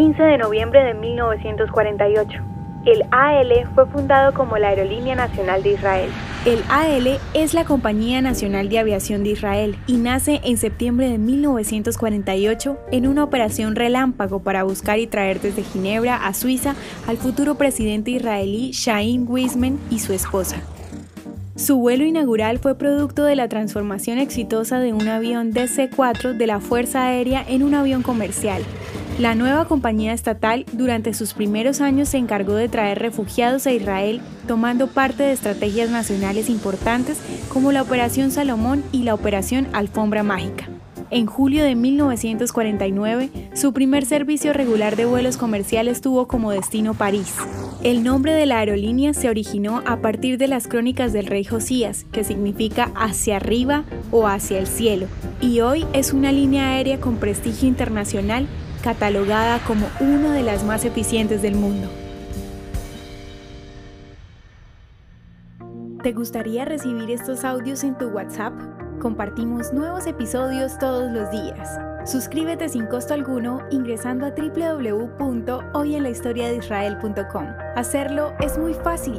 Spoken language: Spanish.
15 de noviembre de 1948. El AL fue fundado como la Aerolínea Nacional de Israel. El AL es la Compañía Nacional de Aviación de Israel y nace en septiembre de 1948 en una operación relámpago para buscar y traer desde Ginebra a Suiza al futuro presidente israelí Shaim Weizmann y su esposa. Su vuelo inaugural fue producto de la transformación exitosa de un avión DC-4 de la Fuerza Aérea en un avión comercial, la nueva compañía estatal durante sus primeros años se encargó de traer refugiados a Israel, tomando parte de estrategias nacionales importantes como la Operación Salomón y la Operación Alfombra Mágica. En julio de 1949, su primer servicio regular de vuelos comerciales tuvo como destino París. El nombre de la aerolínea se originó a partir de las crónicas del rey Josías, que significa hacia arriba o hacia el cielo, y hoy es una línea aérea con prestigio internacional catalogada como una de las más eficientes del mundo. ¿Te gustaría recibir estos audios en tu WhatsApp? Compartimos nuevos episodios todos los días. Suscríbete sin costo alguno ingresando a www.hoyenlahistoriadeisrael.com. Hacerlo es muy fácil.